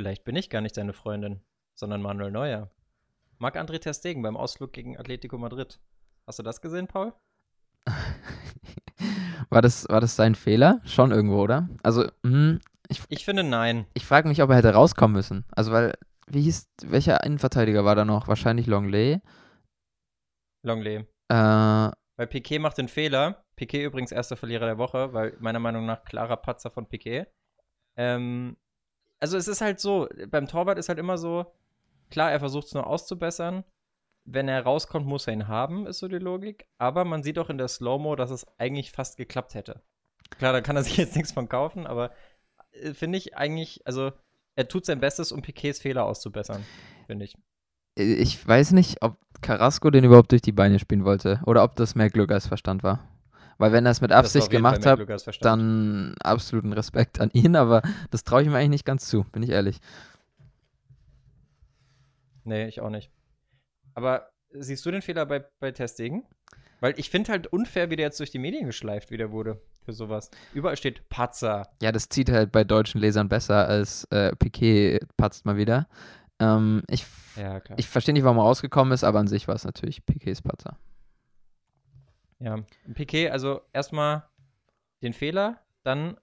Vielleicht bin ich gar nicht seine Freundin, sondern Manuel Neuer. Marc-André Ter Stegen beim Ausflug gegen Atletico Madrid. Hast du das gesehen, Paul? war, das, war das sein Fehler? Schon irgendwo, oder? Also, hm, ich, ich finde nein. Ich frage mich, ob er hätte rauskommen müssen. Also, weil, wie hieß, welcher Innenverteidiger war da noch? Wahrscheinlich Longley. Longley. Äh, weil Piquet macht den Fehler. Piquet übrigens erster Verlierer der Woche, weil meiner Meinung nach klarer Patzer von Piquet. Ähm, also es ist halt so, beim Torwart ist halt immer so, klar, er versucht es nur auszubessern. Wenn er rauskommt, muss er ihn haben, ist so die Logik. Aber man sieht auch in der Slow-Mo, dass es eigentlich fast geklappt hätte. Klar, da kann er sich jetzt nichts von kaufen, aber äh, finde ich eigentlich, also er tut sein Bestes, um Piquets Fehler auszubessern, finde ich. Ich weiß nicht, ob Carrasco den überhaupt durch die Beine spielen wollte oder ob das mehr Glück als Verstand war. Weil wenn er es mit Absicht gemacht hat, dann absoluten Respekt an ihn, aber das traue ich ihm eigentlich nicht ganz zu, bin ich ehrlich. Nee, ich auch nicht. Aber siehst du den Fehler bei, bei Testegen? Weil ich finde halt unfair, wie der jetzt durch die Medien geschleift wieder wurde für sowas. Überall steht Patzer. Ja, das zieht halt bei deutschen Lesern besser als äh, Piquet patzt mal wieder. Ähm, ich ja, ich verstehe nicht, warum er rausgekommen ist, aber an sich war es natürlich Piquets Patzer. Ja, Piquet, also erstmal den Fehler, dann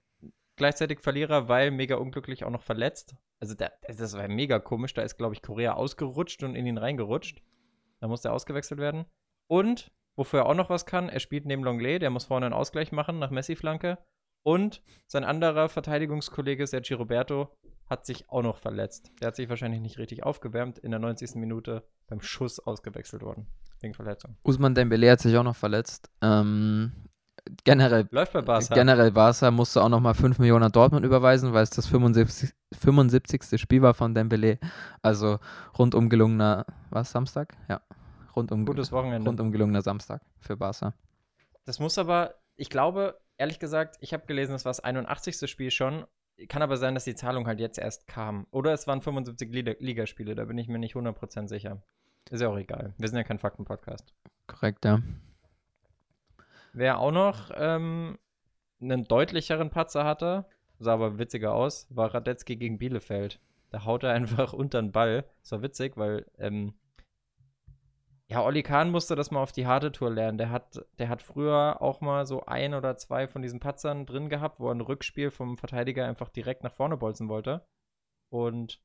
gleichzeitig Verlierer, weil mega unglücklich auch noch verletzt. Also der, das war mega komisch, da ist, glaube ich, Korea ausgerutscht und in ihn reingerutscht. Da musste er ausgewechselt werden. Und, wofür er auch noch was kann, er spielt neben Longley, der muss vorne einen Ausgleich machen nach Messi-Flanke. Und sein anderer Verteidigungskollege Sergio Roberto hat sich auch noch verletzt. Der hat sich wahrscheinlich nicht richtig aufgewärmt, in der 90. Minute beim Schuss ausgewechselt worden. Wegen Verletzung. Usman Dembele hat sich auch noch verletzt. Ähm, generell, Läuft bei Barca. Generell Barca musste auch noch mal 5 Millionen an Dortmund überweisen, weil es das 75, 75. Spiel war von Dembele. Also rundum gelungener, was, Samstag? Ja. Rundum, Gutes Wochenende. Rundum gelungener Samstag für Barca. Das muss aber, ich glaube, ehrlich gesagt, ich habe gelesen, das war das 81. Spiel schon kann aber sein, dass die Zahlung halt jetzt erst kam. Oder es waren 75 Ligaspiele, da bin ich mir nicht 100% sicher. Ist ja auch egal. Wir sind ja kein Fakten-Podcast. Korrekt, ja. Wer auch noch ähm, einen deutlicheren Patzer hatte, sah aber witziger aus, war Radetzky gegen Bielefeld. Da haut er einfach unter den Ball. Das war witzig, weil ähm, ja, Olli Kahn musste das mal auf die harte Tour lernen. Der hat, der hat früher auch mal so ein oder zwei von diesen Patzern drin gehabt, wo er ein Rückspiel vom Verteidiger einfach direkt nach vorne bolzen wollte. Und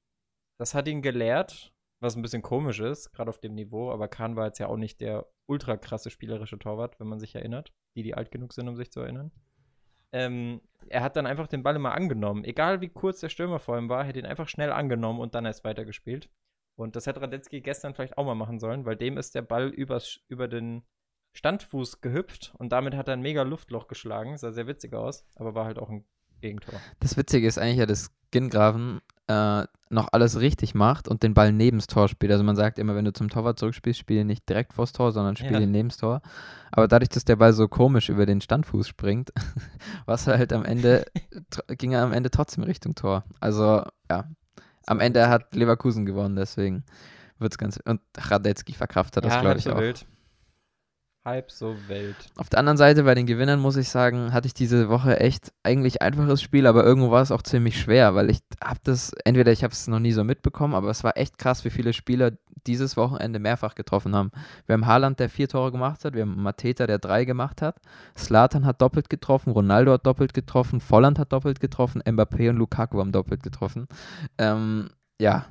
das hat ihn gelehrt, was ein bisschen komisch ist, gerade auf dem Niveau. Aber Kahn war jetzt ja auch nicht der ultra krasse spielerische Torwart, wenn man sich erinnert. Die, die alt genug sind, um sich zu erinnern. Ähm, er hat dann einfach den Ball immer angenommen. Egal wie kurz der Stürmer vor ihm war, hätte ihn einfach schnell angenommen und dann erst weitergespielt. Und das hätte Radetzky gestern vielleicht auch mal machen sollen, weil dem ist der Ball übers, über den Standfuß gehüpft und damit hat er ein mega Luftloch geschlagen. Sah sehr witzig aus, aber war halt auch ein Gegentor. Das Witzige ist eigentlich ja, dass Gingraven äh, noch alles richtig macht und den Ball neben das Tor spielt. Also man sagt immer, wenn du zum Torwart zurückspielst, spiele nicht direkt vors Tor, sondern spiele ja. neben das Tor. Aber dadurch, dass der Ball so komisch über den Standfuß springt, was halt am Ende, ging er am Ende trotzdem Richtung Tor. Also ja, am Ende hat Leverkusen gewonnen, deswegen wird es ganz. Und Radetzky verkraftet das, glaube ich, auch. Wild. Halb so wild. Auf der anderen Seite, bei den Gewinnern, muss ich sagen, hatte ich diese Woche echt eigentlich einfaches Spiel, aber irgendwo war es auch ziemlich schwer, weil ich habe das, entweder ich habe es noch nie so mitbekommen, aber es war echt krass, wie viele Spieler dieses Wochenende mehrfach getroffen haben. Wir haben Haaland, der vier Tore gemacht hat, wir haben Mateta, der drei gemacht hat, Slatan hat doppelt getroffen, Ronaldo hat doppelt getroffen, Volland hat doppelt getroffen, Mbappé und Lukaku haben doppelt getroffen. Ähm, ja,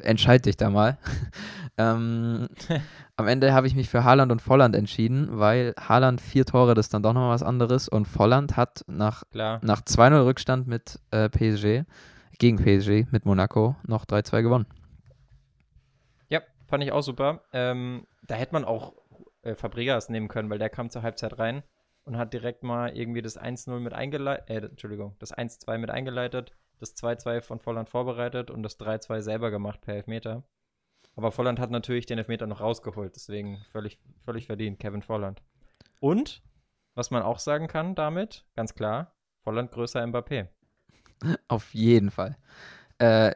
entscheid dich da mal. ähm, am Ende habe ich mich für Haaland und Volland entschieden, weil Haaland vier Tore, das ist dann doch noch was anderes und Volland hat nach, nach 2-0 Rückstand mit äh, PSG, gegen PSG mit Monaco noch 3-2 gewonnen. Ja, fand ich auch super. Ähm, da hätte man auch äh, Fabregas nehmen können, weil der kam zur Halbzeit rein und hat direkt mal irgendwie das 1-0 mit eingeleitet, äh, Entschuldigung, das 1-2 mit eingeleitet das 2-2 von Volland vorbereitet und das 3-2 selber gemacht per Elfmeter. Aber Volland hat natürlich den Elfmeter noch rausgeholt, deswegen völlig, völlig verdient, Kevin Volland. Und, was man auch sagen kann damit, ganz klar, Volland größer Mbappé. Auf jeden Fall. Äh,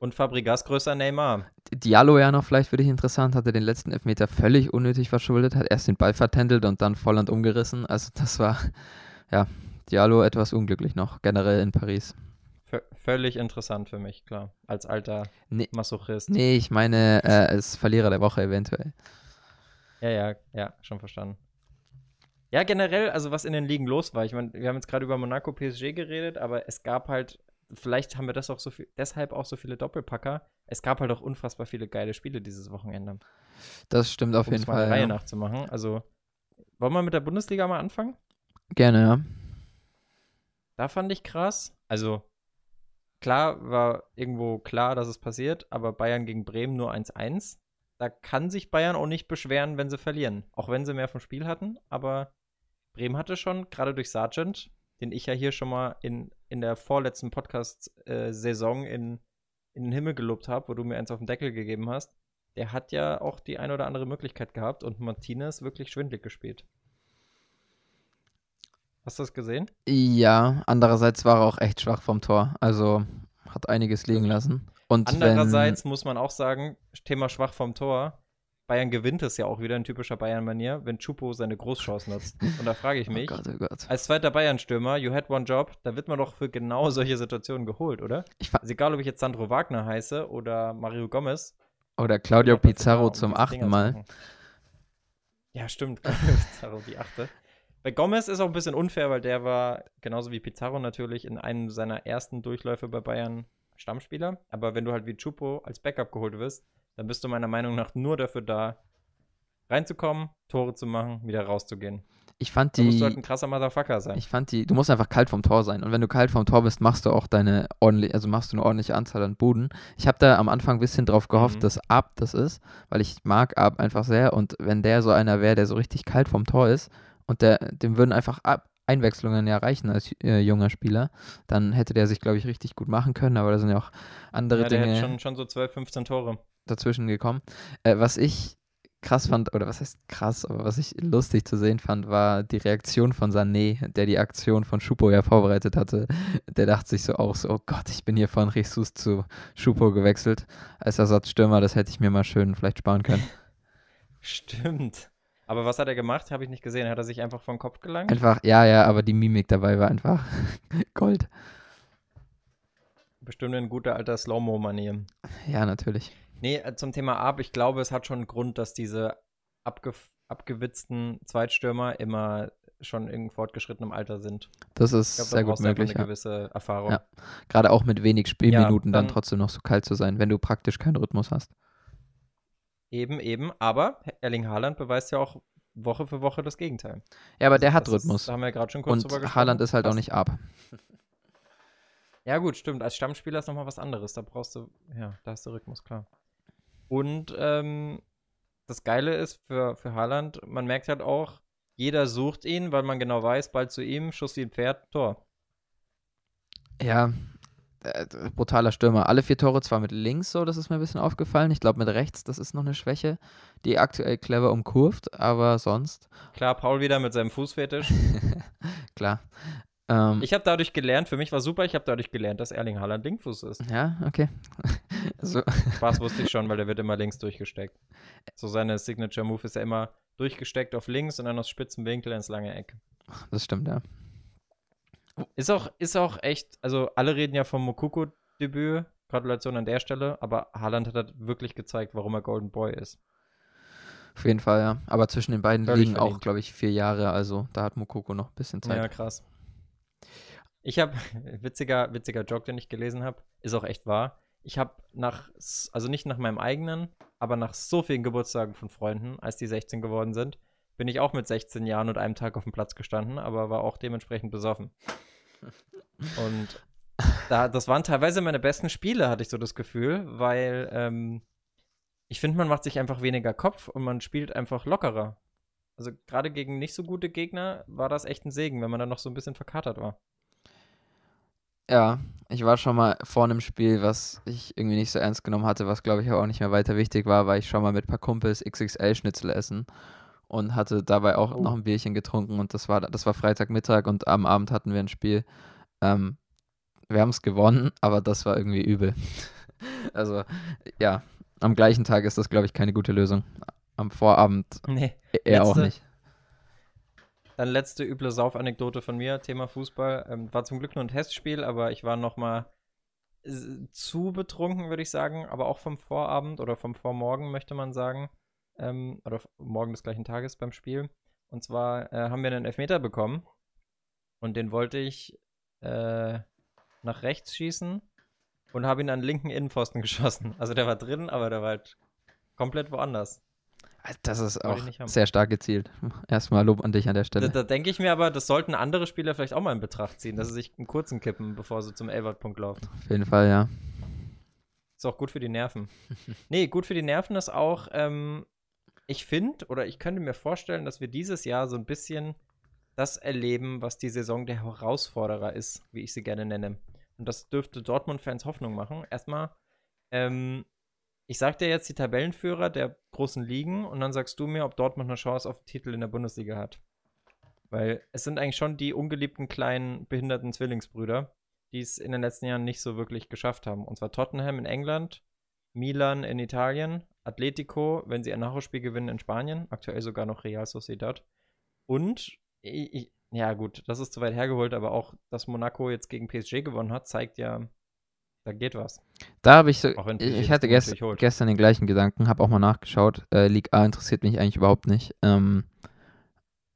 und Fabregas größer Neymar. Diallo ja noch vielleicht für dich interessant, hatte den letzten Elfmeter völlig unnötig verschuldet, hat erst den Ball vertändelt und dann Volland umgerissen. Also das war, ja, Diallo etwas unglücklich noch, generell in Paris. V völlig interessant für mich, klar. Als alter Nee. Masochist. Nee, ich meine, äh, ist Verlierer der Woche eventuell. Ja, ja, ja, schon verstanden. Ja, generell, also was in den Ligen los war. Ich meine, wir haben jetzt gerade über Monaco PSG geredet, aber es gab halt, vielleicht haben wir das auch so viel, deshalb auch so viele Doppelpacker. Es gab halt auch unfassbar viele geile Spiele dieses Wochenende. Das stimmt auf Um jeden es mal Fall. der Reihe Ja. nachzumachen. Also, wollen wir mit der Bundesliga mal anfangen? Gerne, ja. Da fand ich krass. Also, klar war irgendwo klar, dass es passiert, aber Bayern gegen Bremen nur 1-1. Da kann sich Bayern auch nicht beschweren, wenn sie verlieren. Auch wenn sie mehr vom Spiel hatten. Aber Bremen hatte schon, gerade durch Sargent, den ich ja hier schon mal in, in der vorletzten Podcast-Saison in, in den Himmel gelobt habe, wo du mir eins auf den Deckel gegeben hast, der hat ja auch die ein oder andere Möglichkeit gehabt und Martinez wirklich schwindlig gespielt. Hast du das gesehen? Ja, andererseits war er auch echt schwach vom Tor. Also hat einiges liegen lassen. Und Andererseits muss man auch sagen, Thema schwach vom Tor. Bayern gewinnt es ja auch wieder in typischer Bayern-Manier, wenn Chupo seine Großchance nutzt. Und da frage ich wenn. mich, Oh Gott, oh Gott. als zweiter Bayern-Stürmer, you had one job, da wird man doch für genau solche Situationen geholt, oder? Also egal, ob ich jetzt Sandro Wagner heiße oder Mario Gomez. Oder Claudio Pizarro um zum achten Mal. Ja, stimmt. Claudio Pizarro, die achte. Bei Gomez ist auch ein bisschen unfair, weil der war, genauso wie Pizarro natürlich, in einem seiner ersten Durchläufe bei Bayern Stammspieler. Aber wenn du halt wie Chupo als Backup geholt wirst, dann bist du meiner Meinung nach nur dafür da, reinzukommen, Tore zu machen, wieder rauszugehen. Ich fand musst du halt die. ein krasser Motherfucker sein. Ich fand die, du musst einfach kalt vom Tor sein. Und wenn du kalt vom Tor bist, machst du auch deine ordentlich, also machst du eine ordentliche Anzahl an Buden. Ich habe da am Anfang ein bisschen drauf gehofft, Mhm. dass Ab das ist, weil ich mag Ab einfach sehr. Und wenn der so einer wäre, der so richtig kalt vom Tor ist und der, dem würden einfach Ab Einwechslungen ja reichen als äh, junger Spieler, dann hätte der sich, glaube ich, richtig gut machen können. Aber da sind ja auch andere ja, der Dinge schon, schon so 12, 15 Tore. dazwischen gekommen. Äh, was ich krass fand, oder was heißt krass, aber was ich lustig zu sehen fand, war die Reaktion von Sané, der die Aktion von Schupo ja vorbereitet hatte. Der dachte sich so auch so, oh Gott, ich bin hier von Jesus zu Schupo gewechselt als Ersatzstürmer, das hätte ich mir mal schön vielleicht sparen können. Stimmt. Aber was hat er gemacht? Habe ich nicht gesehen. Hat er sich einfach vom Kopf gelangt? Einfach, ja, ja, aber die Mimik dabei war einfach Gold. Bestimmt in guter alter Slow-Mo-Manier. Ja, natürlich. Nee, äh, zum Thema Ab, ich glaube, es hat schon einen Grund, dass diese abge abgewitzten Zweitstürmer immer schon in fortgeschrittenem Alter sind. Das ist glaube, sehr gut möglich. eine Ja. gewisse Erfahrung. Ja. Gerade auch mit wenig Spielminuten dann dann- trotzdem noch so kalt zu sein, wenn du praktisch keinen Rhythmus hast. Eben, eben. Aber Erling Haaland beweist ja auch Woche für Woche das Gegenteil. Ja, aber der hat Das ist- Rhythmus. Da haben wir ja gerade schon kurz drüber Und gesprochen. Haaland ist halt auch Passt. nicht ab. Ja, gut, stimmt. Als Stammspieler ist nochmal was anderes. Da brauchst du, ja, da hast du Rhythmus, klar. Und ähm, das Geile ist für, für Haaland, man merkt halt auch, jeder sucht ihn, weil man genau weiß, bald zu ihm, Schuss wie ein Pferd, Tor. Ja, äh, brutaler Stürmer. Alle vier Tore zwar mit links so, das ist mir ein bisschen aufgefallen. Ich glaube mit rechts, das ist noch eine Schwäche, die aktuell clever umkurvt, aber sonst, Klar, Paul wieder mit seinem Fußfetisch. klar. Ähm, Ich habe dadurch gelernt, für mich war super, ich habe dadurch gelernt, dass Erling Haaland Linkfuß ist. ja, okay. so, Spaß wusste ich schon, weil der wird immer links durchgesteckt. So seine Signature Move ist ja immer durchgesteckt auf links und dann aus spitzen Winkel ins lange Eck. das stimmt, ja. Ist auch, ist auch echt, also alle reden ja vom Mokoko-Debüt, Gratulation an der Stelle, aber Haaland hat halt wirklich gezeigt, warum er Golden Boy ist. Auf jeden Fall, ja. Aber zwischen den beiden Völlig liegen auch, verdient. glaube ich, vier Jahre, also da hat Mokoko noch ein bisschen Zeit. Ja, krass. Ich habe, witziger, witziger Joke, den ich gelesen habe, ist auch echt wahr. Ich habe nach, also nicht nach meinem eigenen, aber nach so vielen Geburtstagen von Freunden, als die 16 geworden sind, bin ich auch mit 16 Jahren und einem Tag auf dem Platz gestanden, aber war auch dementsprechend besoffen. Und da, das waren teilweise meine besten Spiele, hatte ich so das Gefühl, weil ähm, ich finde, man macht sich einfach weniger Kopf und man spielt einfach lockerer. Also gerade gegen nicht so gute Gegner war das echt ein Segen, wenn man dann noch so ein bisschen verkatert war. Ja, ich war schon mal vor einem Spiel, was ich irgendwie nicht so ernst genommen hatte, was glaube ich auch nicht mehr weiter wichtig war, war ich schon mal mit ein paar Kumpels XXL-Schnitzel essen und hatte dabei auch Oh. noch ein Bierchen getrunken und das war, das war Freitagmittag und am Abend hatten wir ein Spiel. Ähm, wir haben es gewonnen, aber das war irgendwie übel. also, ja, am gleichen Tag ist das, glaube ich, keine gute Lösung. Am Vorabend Nee. eher auch Letzte- nicht. Dann letzte üble Saufanekdote von mir, Thema Fußball. Ähm, war zum Glück nur ein Testspiel, aber ich war noch mal zu betrunken, würde ich sagen, aber auch vom Vorabend oder vom Vormorgen, möchte man sagen. Ähm, oder morgen des gleichen Tages beim Spiel. Und zwar äh, haben wir einen Elfmeter bekommen. Und den wollte ich äh, nach rechts schießen und habe ihn an den linken Innenpfosten geschossen. Also der war drin, aber der war halt komplett woanders. Das ist auch sehr stark gezielt. Erstmal Lob an dich an der Stelle. Da, da denke ich mir aber, das sollten andere Spieler vielleicht auch mal in Betracht ziehen, dass sie sich einen kurzen kippen, bevor sie zum Elbert-Punkt laufen. Auf jeden Fall, ja. Ist auch gut für die Nerven. nee, gut für die Nerven ist auch, ähm, ich finde oder ich könnte mir vorstellen, dass wir dieses Jahr so ein bisschen das erleben, was die Saison der Herausforderer ist, wie ich sie gerne nenne. Und das dürfte Dortmund-Fans Hoffnung machen. Erstmal, ähm, ich sag dir jetzt die Tabellenführer der großen Ligen und dann sagst du mir, ob Dortmund eine Chance auf den Titel in der Bundesliga hat. Weil es sind eigentlich schon die ungeliebten kleinen behinderten Zwillingsbrüder, die es in den letzten Jahren nicht so wirklich geschafft haben. Und zwar Tottenham in England, Milan in Italien, Atletico, wenn sie ein Nachholspiel gewinnen in Spanien, aktuell sogar noch Real Sociedad. Und, ich, ja gut, das ist zu weit hergeholt, aber auch, dass Monaco jetzt gegen PSG gewonnen hat, zeigt ja, da geht was. Da habe ich so, ich hatte gest, gestern den gleichen Gedanken, habe auch mal nachgeschaut. Äh, Ligue A interessiert mich eigentlich überhaupt nicht. Ähm,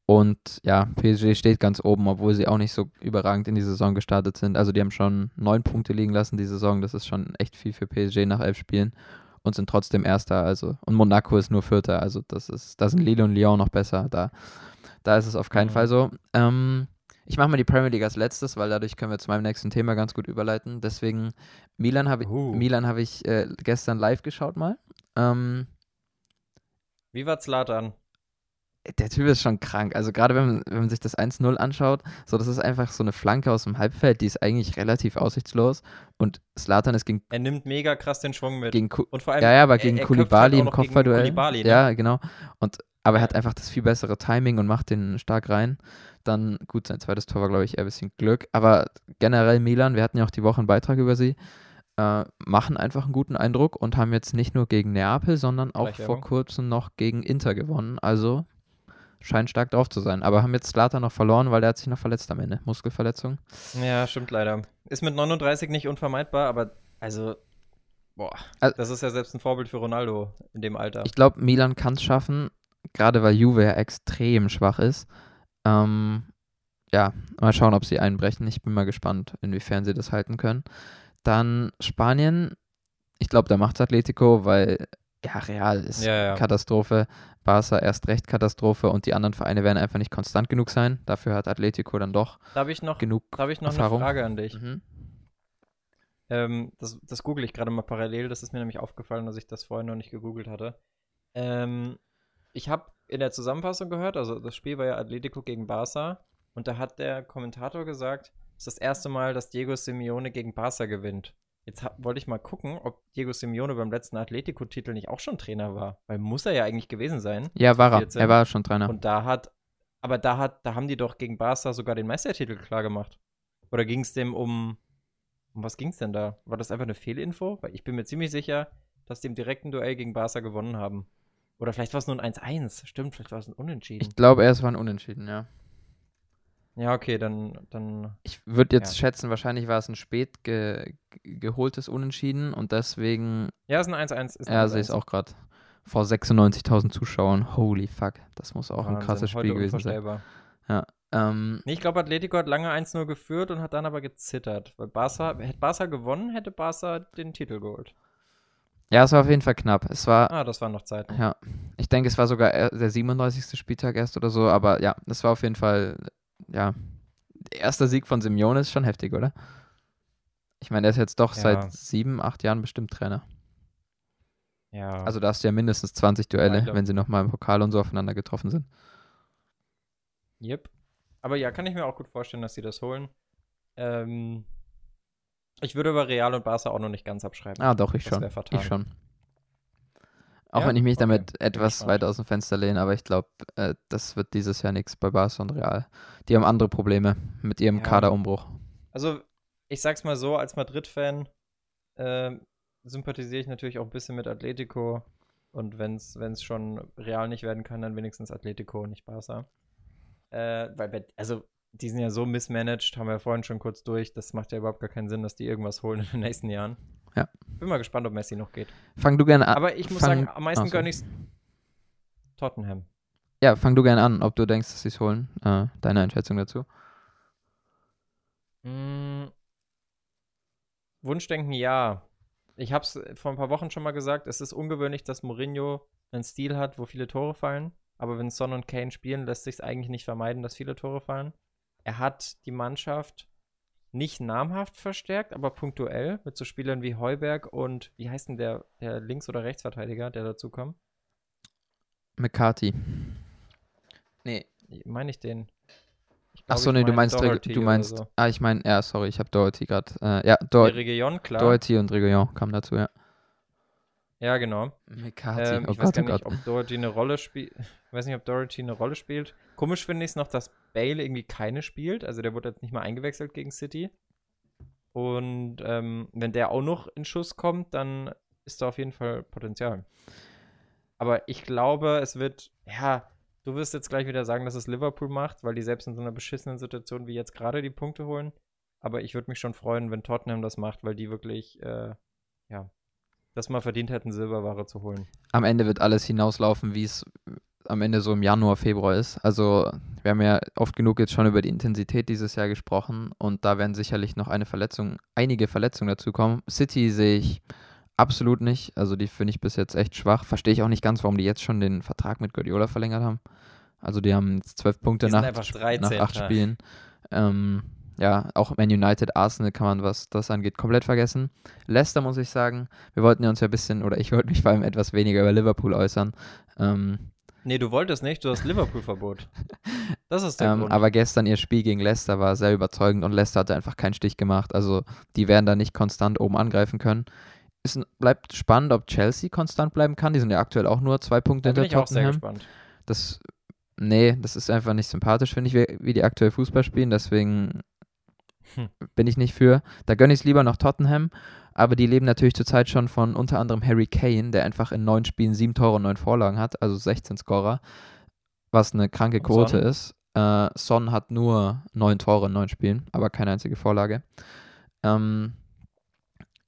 und ja, PSG steht ganz oben, obwohl sie auch nicht so überragend in die Saison gestartet sind. Also die haben schon neun Punkte liegen lassen die Saison. Das ist schon echt viel für PSG nach elf Spielen und sind trotzdem Erster. Also und Monaco ist nur Vierter. Also das ist, da sind Lille und Lyon noch besser. Da, da ist es auf keinen mhm. Fall so. Ähm, ich mache mal die Premier League als letztes, weil dadurch können wir zu meinem nächsten Thema ganz gut überleiten. Deswegen, Milan habe uh. Milan hab ich äh, gestern live geschaut mal. Ähm, Wie war Zlatan? Der Typ ist schon krank. Also gerade wenn, man, wenn man sich das 1-0 anschaut, so das ist einfach so eine Flanke aus dem Halbfeld, die ist eigentlich relativ aussichtslos. Und Slatan ist gegen. Er nimmt mega krass den Schwung mit. Gegen, und vor allem, ja, ja, aber gegen Kulibali halt im Kopfballduell. Ne? Ja, genau. Und aber er hat einfach das viel bessere Timing und macht den stark rein. Dann, gut, sein zweites Tor war, glaube ich, eher ein bisschen Glück. Aber generell Milan, wir hatten ja auch die Woche einen Beitrag über sie, äh, machen einfach einen guten Eindruck und haben jetzt nicht nur gegen Neapel, sondern auch vor kurzem noch gegen Inter gewonnen. Also scheint stark drauf zu sein. Aber haben jetzt Slata noch verloren, weil der hat sich noch verletzt am Ende. Muskelverletzung. Ja, stimmt leider. Ist mit 39 nicht unvermeidbar, aber also Boah, also, das ist ja selbst ein Vorbild für Ronaldo in dem Alter. Ich glaube, Milan kann es schaffen, gerade weil Juve ja extrem schwach ist. Ähm, ja, mal schauen, ob sie einbrechen. Ich bin mal gespannt, inwiefern sie das halten können. Dann Spanien. Ich glaube, da macht Atletico, weil ja, Real ist ja, ja. Katastrophe. Barca erst recht Katastrophe und die anderen Vereine werden einfach nicht konstant genug sein. Dafür hat Atletico dann doch da ich noch, genug Da habe ich noch Erfahrung. eine Frage an dich. Mhm. Ähm, das, das google ich gerade mal parallel. Das ist mir nämlich aufgefallen, dass ich das vorher noch nicht gegoogelt hatte. Ähm, ich habe in der Zusammenfassung gehört, also das Spiel war ja Atletico gegen Barca und da hat der Kommentator gesagt, es ist das erste Mal, dass Diego Simeone gegen Barca gewinnt. Jetzt wollte ich mal gucken, ob Diego Simeone beim letzten Atletico-Titel nicht auch schon Trainer war, weil muss er ja eigentlich gewesen sein. Ja, war er. Er war schon Trainer. Und da hat, aber da hat, da haben die doch gegen Barca sogar den Meistertitel klar gemacht. Oder ging es dem um, um was ging es denn da? War das einfach eine Fehlinfo? Weil ich bin mir ziemlich sicher, dass die im direkten Duell gegen Barca gewonnen haben. Oder vielleicht war es nur ein 1-1. Stimmt, vielleicht war es ein Unentschieden. Ich glaube, es war ein Unentschieden, ja. Ja, okay, dann. dann ich würde jetzt ja. schätzen, wahrscheinlich war es ein spät ge geholtes Unentschieden und deswegen. Ja, es ist ein 1-1. Ja, sehe es auch gerade. Vor 96.000 Zuschauern. Holy fuck. Das muss auch Wahnsinn, ein krasses Spiel gewesen sein. Ja. Ähm, nee, ich glaube, Atletico hat lange 1-0 geführt und hat dann aber gezittert. Weil Barca, hätte Barca gewonnen, hätte Barca den Titel geholt. Ja, es war auf jeden Fall knapp. Es war. Ah, das waren noch Zeiten. Ja. Ich denke, es war sogar der 37. Spieltag erst oder so, aber ja, das war auf jeden Fall, ja. Erster Sieg von Simeone ist schon heftig, oder? Ich meine, der ist jetzt doch ja. seit sieben, acht Jahren bestimmt Trainer. Ja. Also da hast du ja mindestens 20 Duelle, ja, wenn sie nochmal im Pokal und so aufeinander getroffen sind. Yep. Aber ja, kann ich mir auch gut vorstellen, dass sie das holen. Ähm, ich würde über Real und Barca auch noch nicht ganz abschreiben. Ah, doch, ich das schon. Ich schon. Auch ja? wenn ich mich okay. damit etwas weit aus dem Fenster lehne, aber ich glaube, äh, das wird dieses Jahr nichts bei Barca und Real. Die haben andere Probleme mit ihrem ja. Kaderumbruch. Also, ich sag's mal so, als Madrid-Fan äh, sympathisiere ich natürlich auch ein bisschen mit Atletico. Und wenn es schon Real nicht werden kann, dann wenigstens Atletico, nicht Barca. Äh, weil, also die sind ja so mismanaged, haben wir ja vorhin schon kurz durch. Das macht ja überhaupt gar keinen Sinn, dass die irgendwas holen in den nächsten Jahren. Ja. Bin mal gespannt, ob Messi noch geht. Fang du gerne an. Aber ich muss sagen, am meisten so. gönne ich Tottenham. Ja, fang du gerne an, ob du denkst, dass sie es holen. Äh, deine Einschätzung dazu. Mm, Wunschdenken, ja. Ich habe es vor ein paar Wochen schon mal gesagt, es ist ungewöhnlich, dass Mourinho einen Stil hat, wo viele Tore fallen. Aber wenn Son und Kane spielen, lässt sich eigentlich nicht vermeiden, dass viele Tore fallen. Er hat die Mannschaft nicht namhaft verstärkt, aber punktuell mit so Spielern wie Heuberg und wie heißt denn der, der Links- oder Rechtsverteidiger, der dazu kommt? McCarthy. Nee. Meine ich den? Ich Ach so, nee, du mein meinst, Doherty du meinst, so. ah, ich meine, ja, sorry, ich habe Doherty gerade, äh, ja, Do Region, klar. Doherty und Reguillon kamen dazu, ja. Ja, genau. McCarthy, Ähm, oh ich weiß Gott, gar oh nicht, Gott. ob Doherty eine Rolle spielt. Ich weiß nicht, ob Doherty eine Rolle spielt. Komisch finde ich es noch, dass Bale irgendwie keine spielt. Also der wurde jetzt nicht mal eingewechselt gegen City. Und ähm, wenn der auch noch in Schuss kommt, dann ist da auf jeden Fall Potenzial. Aber ich glaube, es wird, ja, du wirst jetzt gleich wieder sagen, dass es Liverpool macht, weil die selbst in so einer beschissenen Situation wie jetzt gerade die Punkte holen. Aber ich würde mich schon freuen, wenn Tottenham das macht, weil die wirklich, äh, ja, das mal verdient hätten, Silberware zu holen. Am Ende wird alles hinauslaufen, wie es am Ende so im Januar, Februar ist. Also, wir haben ja oft genug jetzt schon über die Intensität dieses Jahr gesprochen und da werden sicherlich noch eine Verletzung, einige Verletzungen dazukommen. City sehe ich absolut nicht. Also, die finde ich bis jetzt echt schwach. Verstehe ich auch nicht ganz, warum die jetzt schon den Vertrag mit Guardiola verlängert haben. Also, die haben jetzt zwölf Punkte nach, nach 13. acht Spielen. Ähm, ja, auch Man United, Arsenal kann man, was das angeht, komplett vergessen. Leicester muss ich sagen, wir wollten ja uns ja ein bisschen, oder ich wollte mich vor allem etwas weniger über Liverpool äußern. Ähm, Nee, du wolltest nicht, du hast Liverpool-Verbot. Das ist der ähm, Grund. aber gestern ihr Spiel gegen Leicester war sehr überzeugend und Leicester hatte einfach keinen Stich gemacht. Also die werden da nicht konstant oben angreifen können. Es bleibt spannend, ob Chelsea konstant bleiben kann. Die sind ja aktuell auch nur zwei Punkte da bin hinter ich auch sehr Tottenham. gespannt. Das, nee, das ist einfach nicht sympathisch, finde ich, wie, wie die aktuell Fußball spielen. Deswegen Hm. bin ich nicht für. Da gönne ich es lieber noch Tottenham. Aber die leben natürlich zurzeit schon von unter anderem Harry Kane, der einfach in neun Spielen sieben Tore und neun Vorlagen hat, also 16 Scorer, was eine kranke Quote ist. Äh, Son hat nur neun Tore in neun Spielen, aber keine einzige Vorlage. Ähm,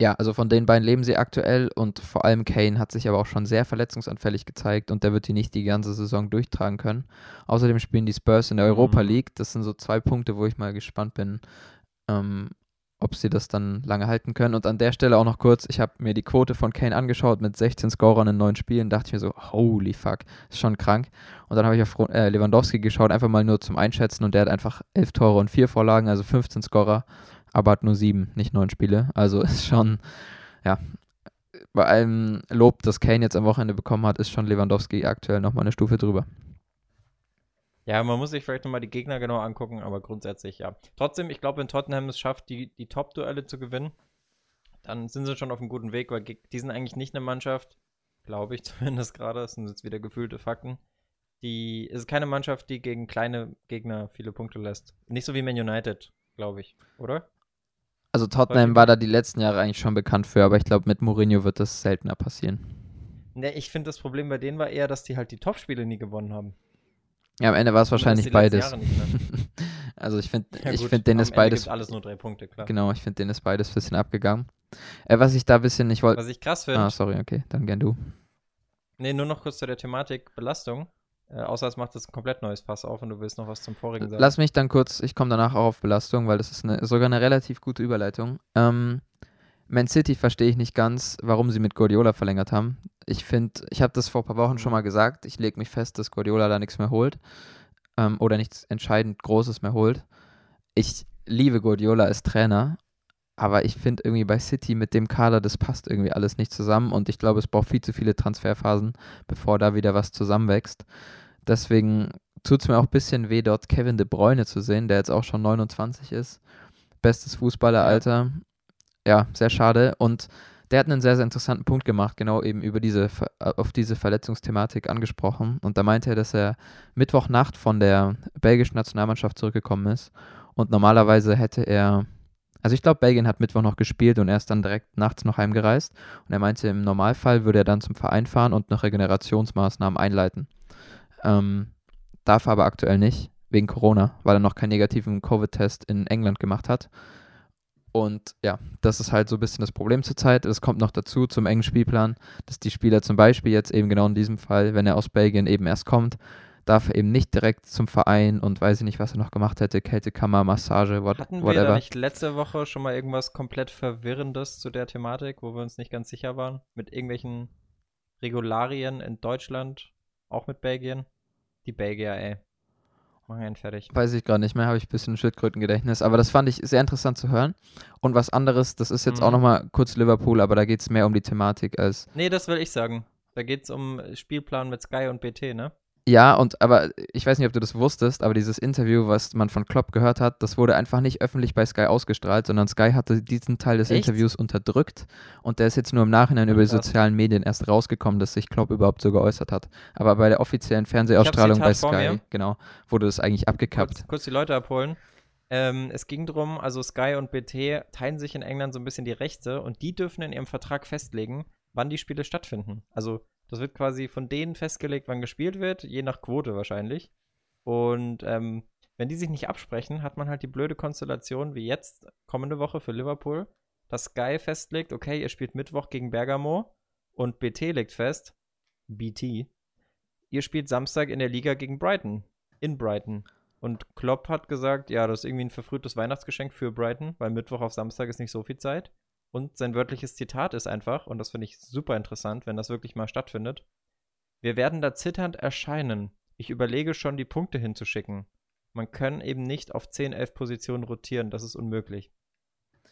ja, also von den beiden leben sie aktuell und vor allem Kane hat sich aber auch schon sehr verletzungsanfällig gezeigt und der wird die nicht die ganze Saison durchtragen können. Außerdem spielen die Spurs in der Europa Mhm. League. Das sind so zwei Punkte, wo ich mal gespannt bin, ähm, ob sie das dann lange halten können. Und an der Stelle auch noch kurz, ich habe mir die Quote von Kane angeschaut mit 16 Scorern in neun Spielen, dachte ich mir so, holy fuck, ist schon krank. Und dann habe ich auf äh, Lewandowski geschaut, einfach mal nur zum Einschätzen und der hat einfach elf Tore und vier Vorlagen, also 15 Scorer, aber hat nur sieben, nicht neun Spiele. Also ist schon, ja, bei allem Lob, das Kane jetzt am Wochenende bekommen hat, ist schon Lewandowski aktuell nochmal eine Stufe drüber. Ja, man muss sich vielleicht nochmal die Gegner genau angucken, aber grundsätzlich ja. Trotzdem, ich glaube, wenn Tottenham es schafft, die, die Top-Duelle zu gewinnen, dann sind sie schon auf einem guten Weg, weil die sind eigentlich nicht eine Mannschaft, glaube ich zumindest gerade, das sind jetzt wieder gefühlte Fakten, die, es ist keine Mannschaft, die gegen kleine Gegner viele Punkte lässt. Nicht so wie Man United, glaube ich, oder? Also Tottenham war da die letzten Jahre eigentlich schon bekannt für, aber ich glaube, mit Mourinho wird das seltener passieren. Ne, ich finde, das Problem bei denen war eher, dass die halt die Top-Spiele nie gewonnen haben. Ja, am Ende war es wahrscheinlich beides. Nicht also ich finde, Ja, ich finde, Ende beides, alles nur drei Punkte, klar. genau, ich finde, denen ist beides ein bisschen abgegangen. Äh, was ich da ein bisschen, ich wollte, Was ich krass finde, ah, sorry, okay, dann gern du. Nee, nur noch kurz zu der Thematik Belastung. Äh, außer es macht das ein komplett neues Fass auf und du willst noch was zum vorigen sagen. Lass mich dann kurz, ich komme danach auch auf Belastung, weil das ist eine, sogar eine relativ gute Überleitung. Ähm, Man City verstehe ich nicht ganz, warum sie mit Guardiola verlängert haben. Ich finde, ich habe das vor ein paar Wochen schon mal gesagt, ich lege mich fest, dass Guardiola da nichts mehr holt ähm, oder nichts entscheidend Großes mehr holt. Ich liebe Guardiola als Trainer, aber ich finde irgendwie bei City mit dem Kader, das passt irgendwie alles nicht zusammen und ich glaube, es braucht viel zu viele Transferphasen, bevor da wieder was zusammenwächst. Deswegen tut es mir auch ein bisschen weh, dort Kevin De Bruyne zu sehen, der jetzt auch schon 29 ist. Bestes Fußballeralter. Ja, sehr schade. Und der hat einen sehr, sehr interessanten Punkt gemacht, genau eben über diese, äh, auf diese Verletzungsthematik angesprochen. Und da meinte er, dass er Mittwochnacht von der belgischen Nationalmannschaft zurückgekommen ist. Und normalerweise hätte er, also ich glaube, Belgien hat Mittwoch noch gespielt und er ist dann direkt nachts noch heimgereist. Und er meinte, im Normalfall würde er dann zum Verein fahren und noch Regenerationsmaßnahmen einleiten. Ähm, darf aber aktuell nicht, wegen Corona, weil er noch keinen negativen Covid-Test in England gemacht hat. Und ja, das ist halt so ein bisschen das Problem zurzeit. Es kommt noch dazu zum engen Spielplan, dass die Spieler zum Beispiel jetzt eben genau in diesem Fall, wenn er aus Belgien eben erst kommt, darf er eben nicht direkt zum Verein und weiß ich nicht, was er noch gemacht hätte, Kältekammer, Massage, what, Hatten wir whatever. da nicht letzte Woche schon mal irgendwas komplett Verwirrendes zu der Thematik, wo wir uns nicht ganz sicher waren? Mit irgendwelchen Regularien in Deutschland, auch mit Belgien? Die Belgier, ey. Machen einen fertig. Weiß ich gerade nicht mehr, habe ich ein bisschen Schildkrötengedächtnis. Aber das fand ich sehr interessant zu hören. Und was anderes, das ist jetzt auch Mhm. nochmal kurz Liverpool, aber da geht es mehr um die Thematik als. Nee, das will ich sagen. Da geht's um Spielplan mit Sky und BT, ne? Ja, und aber ich weiß nicht, ob du das wusstest, aber dieses Interview, was man von Klopp gehört hat, das wurde einfach nicht öffentlich bei Sky ausgestrahlt, sondern Sky hatte diesen Teil des Echt? Interviews unterdrückt und der ist jetzt nur im Nachhinein über die Krass. sozialen Medien erst rausgekommen, dass sich Klopp überhaupt so geäußert hat. Aber bei der offiziellen Fernsehausstrahlung bei Sky, genau, wurde das eigentlich abgekappt. Kurz, kurz die Leute abholen. Ähm, es ging darum, also Sky und BT teilen sich in England so ein bisschen die Rechte und die dürfen in ihrem Vertrag festlegen, wann die Spiele stattfinden. Also das wird quasi von denen festgelegt, wann gespielt wird, je nach Quote wahrscheinlich. Und ähm, wenn die sich nicht absprechen, hat man halt die blöde Konstellation wie jetzt, kommende Woche für Liverpool, dass Sky festlegt, okay, ihr spielt Mittwoch gegen Bergamo und BT legt fest, BT, ihr spielt Samstag in der Liga gegen Brighton, in Brighton. Und Klopp hat gesagt, ja, das ist irgendwie ein verfrühtes Weihnachtsgeschenk für Brighton, weil Mittwoch auf Samstag ist nicht so viel Zeit. Und sein wörtliches Zitat ist einfach, und das finde ich super interessant, wenn das wirklich mal stattfindet. Wir werden da zitternd erscheinen. Ich überlege schon, die Punkte hinzuschicken. Man kann eben nicht auf 10, 11 Positionen rotieren, das ist unmöglich.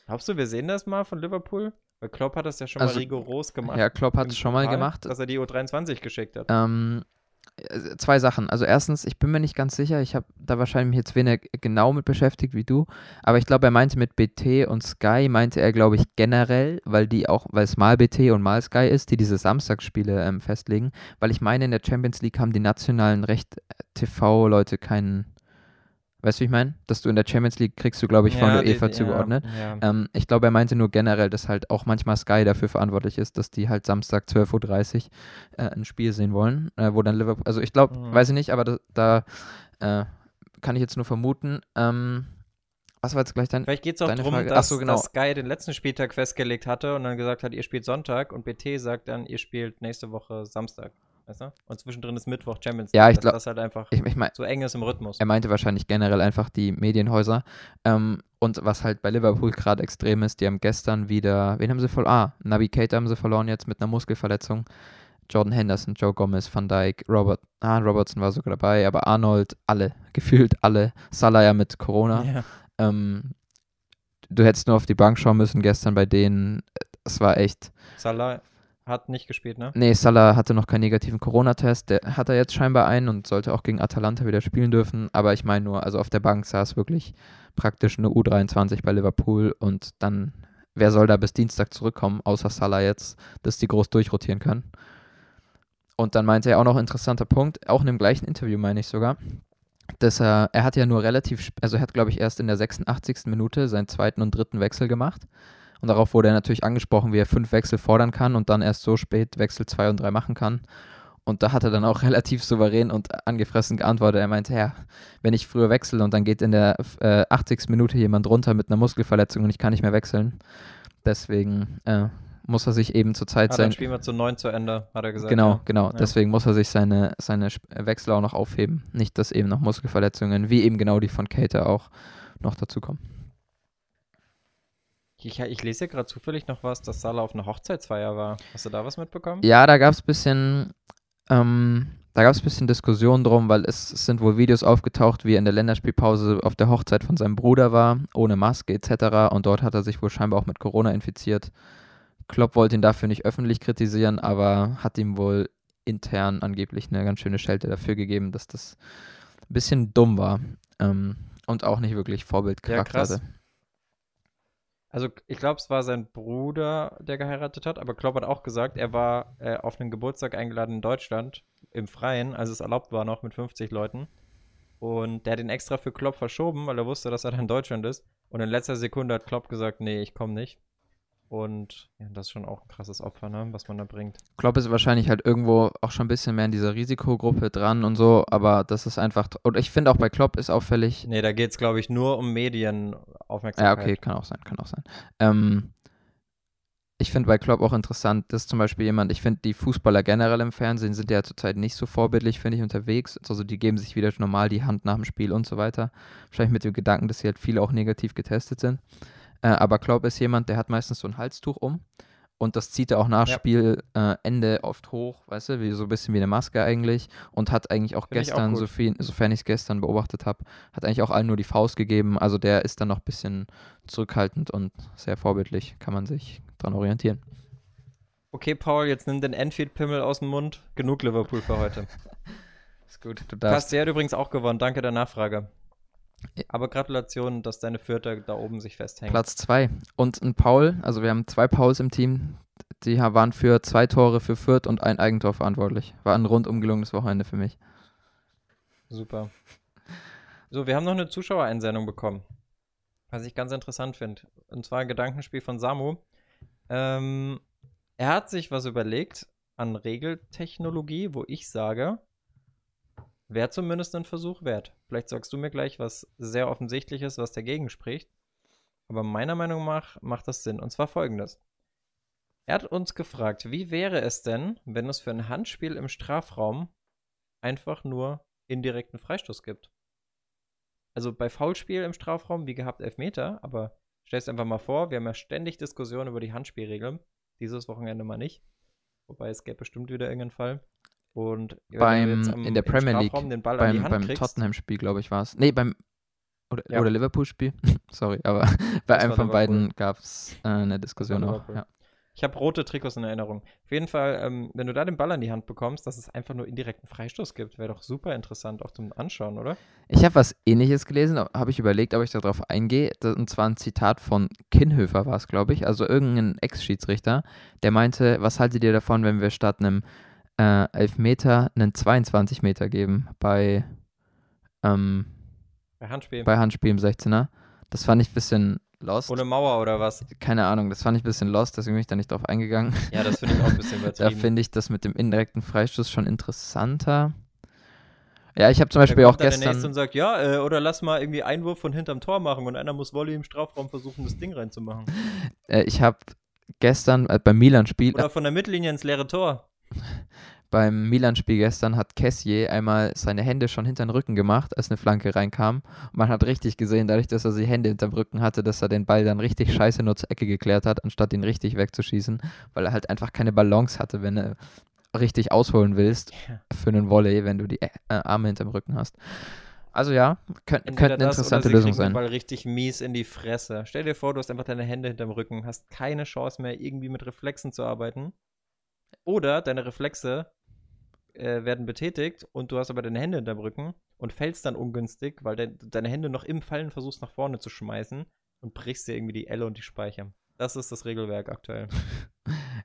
Glaubst du, wir sehen das mal von Liverpool? Weil Klopp hat das ja schon Also, mal rigoros gemacht. Ja, Klopp hat es schon mal gemacht. Dass er die U23 geschickt hat. Ähm, äh, zwei Sachen. Also erstens, ich bin mir nicht ganz sicher, ich habe da wahrscheinlich jetzt weniger genau mit beschäftigt wie du, aber ich glaube, er meinte mit BT und Sky, meinte er, glaube ich, generell, weil die auch, weil es mal BT und mal Sky ist, die diese Samstagsspiele ähm, festlegen, weil ich meine, in der Champions League haben die nationalen Recht äh, TV-Leute keinen, weißt du, wie ich meine? Dass du in der Champions League kriegst du, glaube ich, von der die- UEFA die- zugeordnet. Ja, ja. Ähm, ich glaube, er meinte nur generell, dass halt auch manchmal Sky dafür verantwortlich ist, dass die halt Samstag 12.30 Uhr äh, ein Spiel sehen wollen, äh, wo dann Liverpool, also ich glaube, Mhm. weiß ich nicht, aber da, da äh, kann ich jetzt nur vermuten. Ähm, was war jetzt gleich dein, Vielleicht geht es auch darum, Frage- dass, so, genau. dass Sky den letzten Spieltag festgelegt hatte und dann gesagt hat, ihr spielt Sonntag und BT sagt dann, ihr spielt nächste Woche Samstag. Weißt du? Und zwischendrin ist Mittwoch Champions Ja, ich dass glaub- das halt einfach ich, ich meine, so eng ist im Rhythmus. er meinte wahrscheinlich generell einfach die Medienhäuser. Ähm, und was halt bei Liverpool gerade extrem ist, die haben gestern wieder, wen haben sie verloren? Ah, Naby Keita haben sie verloren jetzt mit einer Muskelverletzung. Jordan Henderson, Joe Gomez, Van Dijk, Robert, ah, Robertson war sogar dabei, aber Arnold, alle, gefühlt alle. Salah ja mit Corona. Ja. Ähm, du hättest nur auf die Bank schauen müssen gestern bei denen. Es war echt. Salah hat nicht gespielt, ne? Nee, Salah hatte noch keinen negativen Corona-Test. Der hat er jetzt scheinbar einen und sollte auch gegen Atalanta wieder spielen dürfen. Aber ich meine nur, also auf der Bank saß wirklich praktisch eine U23 bei Liverpool und dann, wer soll da bis Dienstag zurückkommen, außer Salah jetzt, dass die groß durchrotieren können. Und dann meinte er auch noch interessanter Punkt, auch in dem gleichen Interview meine ich sogar, dass er, er hat ja nur relativ, also er hat glaube ich erst in der 86. Minute seinen zweiten und dritten Wechsel gemacht. Und darauf wurde er natürlich angesprochen, wie er fünf Wechsel fordern kann und dann erst so spät Wechsel zwei und drei machen kann. Und da hat er dann auch relativ souverän und angefressen geantwortet. Er meinte, ja, wenn ich früher wechsle und dann geht in der äh, 80. Minute jemand runter mit einer Muskelverletzung und ich kann nicht mehr wechseln. Deswegen äh, muss er sich eben zur Zeit Ah, sein. dann spielen wir zu 9 zu Ende, hat er gesagt. Genau, ja. genau. Ja. Deswegen muss er sich seine, seine Sp- Wechsel auch noch aufheben. Nicht, dass eben noch Muskelverletzungen, wie eben genau die von Kate auch noch dazukommen. Ich, ich lese ja gerade zufällig noch was, dass Salah auf einer Hochzeitsfeier war. Hast du da was mitbekommen? Ja, da gab es ein bisschen, ähm, da gab es bisschen Diskussion drum, weil es, es sind wohl Videos aufgetaucht, wie er in der Länderspielpause auf der Hochzeit von seinem Bruder war, ohne Maske etc. Und dort hat er sich wohl scheinbar auch mit Corona infiziert. Klopp wollte ihn dafür nicht öffentlich kritisieren, aber hat ihm wohl intern angeblich eine ganz schöne Schelte dafür gegeben, dass das ein bisschen dumm war ähm, und auch nicht wirklich Vorbildcharakter krass. hatte. Also ich glaube, es war sein Bruder, der geheiratet hat, aber Klopp hat auch gesagt, er war äh, auf einen Geburtstag eingeladen in Deutschland, im Freien, als es erlaubt war noch mit 50 Leuten. Und der hat ihn extra für Klopp verschoben, weil er wusste, dass er dann in Deutschland ist. Und in letzter Sekunde hat Klopp gesagt, nee, ich komme nicht. Und ja, das ist schon auch ein krasses Opfer, ne, was man da bringt. Klopp ist wahrscheinlich halt irgendwo auch schon ein bisschen mehr in dieser Risikogruppe dran und so, aber das ist einfach. Und ich finde auch bei Klopp ist auffällig. Nee, da geht es, glaube ich, nur um Medienaufmerksamkeit. Ja, okay, kann auch sein, kann auch sein. Ähm, ich finde bei Klopp auch interessant, dass zum Beispiel jemand, ich finde die Fußballer generell im Fernsehen sind ja zurzeit nicht so vorbildlich, finde ich, unterwegs. Also die geben sich wieder normal die Hand nach dem Spiel und so weiter. Wahrscheinlich mit dem Gedanken, dass sie halt viele auch negativ getestet sind. Äh, aber Klopp ist jemand, der hat meistens so ein Halstuch um und das zieht er auch nach Ja. Spielende oft hoch, weißt du, wie so ein bisschen wie eine Maske eigentlich und hat eigentlich auch Find auch gestern, gut. so viel, sofern ich es gestern beobachtet habe, hat eigentlich auch allen nur die Faust gegeben. Also der ist dann noch ein bisschen zurückhaltend und sehr vorbildlich, kann man sich dran orientieren. Okay, Paul, jetzt nimm den Enfield-Pimmel aus dem Mund. Genug Liverpool für heute. Ist gut, du darfst. Castell hat übrigens auch gewonnen. Danke der Nachfrage. Aber Gratulation, dass deine Vierter da oben sich festhängen. Platz zwei. Und ein Paul, also wir haben zwei Pauls im Team, die waren für zwei Tore für Fürth und ein Eigentor verantwortlich. War ein rundum gelungenes Wochenende für mich. Super. So, wir haben noch eine Zuschauereinsendung bekommen. Was ich ganz interessant finde. Und zwar ein Gedankenspiel von Samu. Ähm, er hat sich was überlegt an Regeltechnologie, wo ich sage, wäre zumindest ein Versuch wert. Vielleicht sagst du mir gleich was sehr offensichtliches, was dagegen spricht. Aber meiner Meinung nach macht das Sinn. Und zwar folgendes. Er hat uns gefragt, wie wäre es denn, wenn es für ein Handspiel im Strafraum einfach nur indirekten Freistoß gibt? Also bei Foulspiel im Strafraum, wie gehabt, Elfmeter, aber stell es einfach mal vor, wir haben ja ständig Diskussionen über die Handspielregeln. Dieses Wochenende mal nicht. Wobei es gäbe bestimmt wieder irgendeinen Fall. Und Beim, am- in der Premier League, beim, beim Tottenham-Spiel, glaube ich, war es. Nee, beim. Oder, Ja. oder Liverpool-Spiel. Sorry, aber bei Das einem von Liverpool. beiden gab es äh, eine Diskussion auch. Ja. Ich habe rote Trikots in Erinnerung. Auf jeden Fall, ähm, wenn du da den Ball an die Hand bekommst, dass es einfach nur indirekten Freistoß gibt, wäre doch super interessant auch zum Anschauen, oder? Ich habe was ähnliches gelesen, habe ich überlegt, ob ich darauf eingehe. Und zwar ein Zitat von Kinhöfer war es, glaube ich, also irgendein Ex-Schiedsrichter, der meinte, was haltet ihr davon, wenn wir statt einem äh, Elfmeter einen 22 Meter geben bei, ähm, Bei Handspiel. bei Handspiel im 16er? Das fand ich ein bisschen lost. Ohne Mauer oder was? Keine Ahnung, das fand ich ein bisschen lost, deswegen bin ich da nicht drauf eingegangen. Ja, das finde ich auch ein bisschen Da übertrieben. finde ich das mit dem indirekten Freistoß schon interessanter. Ja, ich habe zum Da Beispiel auch dann der Nächste gestern. und sagt, ja, äh, oder lass mal irgendwie Einwurf von hinterm Tor machen und einer muss Volley im Strafraum versuchen, das Ding reinzumachen. Äh, ich habe gestern äh, beim Milan-Spiel, Oder von der Mittellinie ins leere Tor. Beim Milan-Spiel gestern hat Kessier einmal seine Hände schon hinter den Rücken gemacht, als eine Flanke reinkam. Und man hat richtig gesehen, dadurch, dass er die Hände hinterm Rücken hatte, dass er den Ball dann richtig scheiße nur zur Ecke geklärt hat, anstatt ihn richtig wegzuschießen, weil er halt einfach keine Balance hatte, wenn er richtig ausholen willst für einen Volley, wenn du die äh, Arme hinterm Rücken hast. Also ja, könnt, könnte eine das interessante Lösung sein. Ball richtig mies in die Fresse. Stell dir vor, du hast einfach deine Hände hinterm Rücken, hast keine Chance mehr, irgendwie mit Reflexen zu arbeiten. Oder deine Reflexe äh, werden betätigt und du hast aber deine Hände hinterm Rücken und fällst dann ungünstig, weil de deine Hände noch im Fallen versuchst nach vorne zu schmeißen und brichst dir irgendwie die Elle und die Speicher. Das ist das Regelwerk aktuell.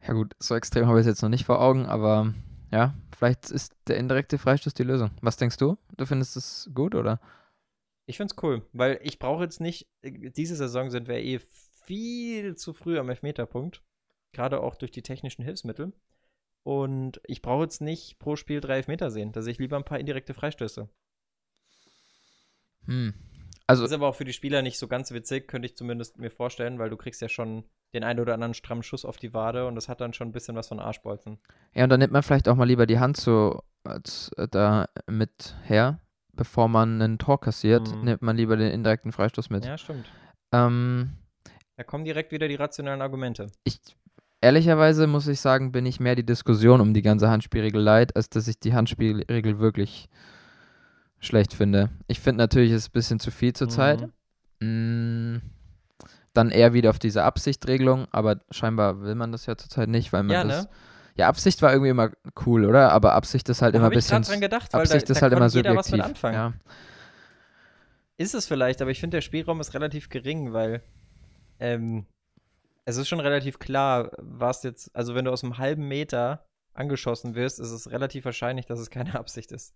Ja gut, so extrem habe ich es jetzt noch nicht vor Augen, aber ja, vielleicht ist der indirekte Freistoß die Lösung. Was denkst du? Du findest es gut oder? Ich find's cool, weil ich brauche jetzt nicht, diese Saison sind wir eh viel zu früh am Elfmeterpunkt. Gerade auch durch die technischen Hilfsmittel. Und ich brauche jetzt nicht pro Spiel drei Elfmeter sehen. Da sehe ich lieber ein paar indirekte Freistöße. Hm. Also, Ist aber auch für die Spieler nicht so ganz witzig, könnte ich zumindest mir vorstellen, weil du kriegst ja schon den einen oder anderen strammen Schuss auf die Wade und das hat dann schon ein bisschen was von Arschbolzen. ja, und dann nimmt man vielleicht auch mal lieber die Hand so als, äh, da mit her, bevor man ein Tor kassiert, Mhm. nimmt man lieber den indirekten Freistoß mit. Ja, stimmt. Ähm, Da kommen direkt wieder die rationalen Argumente. ich, ehrlicherweise muss ich sagen, bin ich mehr die Diskussion um die ganze Handspielregel leid, als dass ich die Handspielregel wirklich schlecht finde. Ich finde natürlich, es ist ein bisschen zu viel zurzeit. Mhm. Mm, Dann eher wieder auf diese Absichtregelung, aber scheinbar will man das ja zurzeit nicht, weil man Ja, das. ne? Ja, Absicht war irgendwie immer cool, oder? Aber Absicht ist halt Da immer ein ich bisschen. gerade dran gedacht, weil Absicht da, ist da halt immer subjektiv. anfangen. Ja. Ist es vielleicht, aber ich finde, der Spielraum ist relativ gering, weil ähm, es ist schon relativ klar, was jetzt, also wenn du aus einem halben Meter angeschossen wirst, ist es relativ wahrscheinlich, dass es keine Absicht ist.